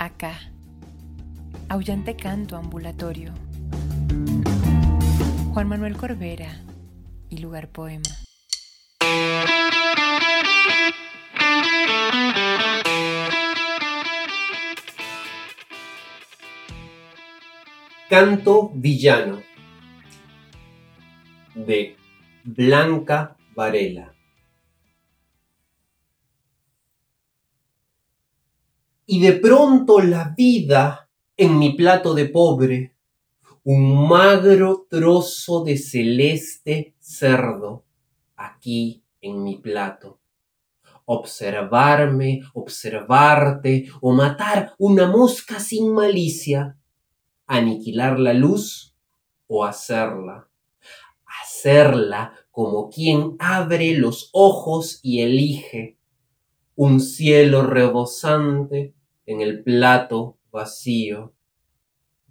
Acá, aullante canto ambulatorio. Juan Manuel Corbera y lugar poema. Canto Villano de Blanca Varela. Y de pronto la vida en mi plato de pobre, un magro trozo de celeste cerdo aquí en mi plato. Observarme, observarte o matar una mosca sin malicia aniquilar la luz o hacerla. Hacerla como quien abre los ojos y elige un cielo rebosante en el plato vacío.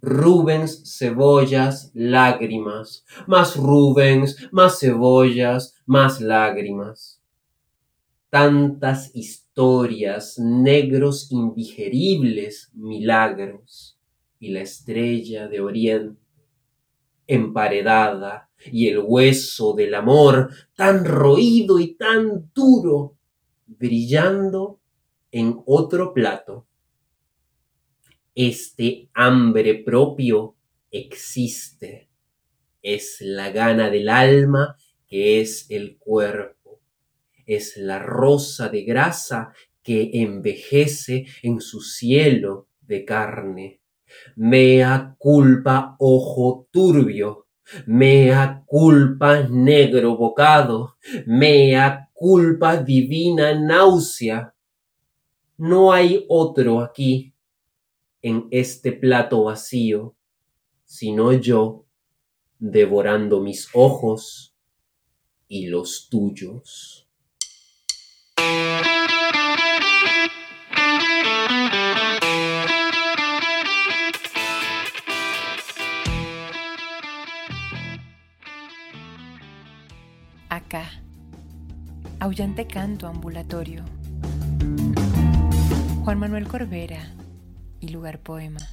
Rubens, cebollas, lágrimas, más Rubens, más cebollas, más lágrimas. Tantas historias, negros indigeribles milagros y la estrella de oriente, emparedada, y el hueso del amor tan roído y tan duro, brillando en otro plato. Este hambre propio existe, es la gana del alma que es el cuerpo, es la rosa de grasa que envejece en su cielo de carne. Mea culpa ojo turbio, mea culpa negro bocado, mea culpa divina náusea. No hay otro aquí, en este plato vacío, sino yo, devorando mis ojos y los tuyos. Acá, aullante canto ambulatorio. Juan Manuel Corbera y lugar poema.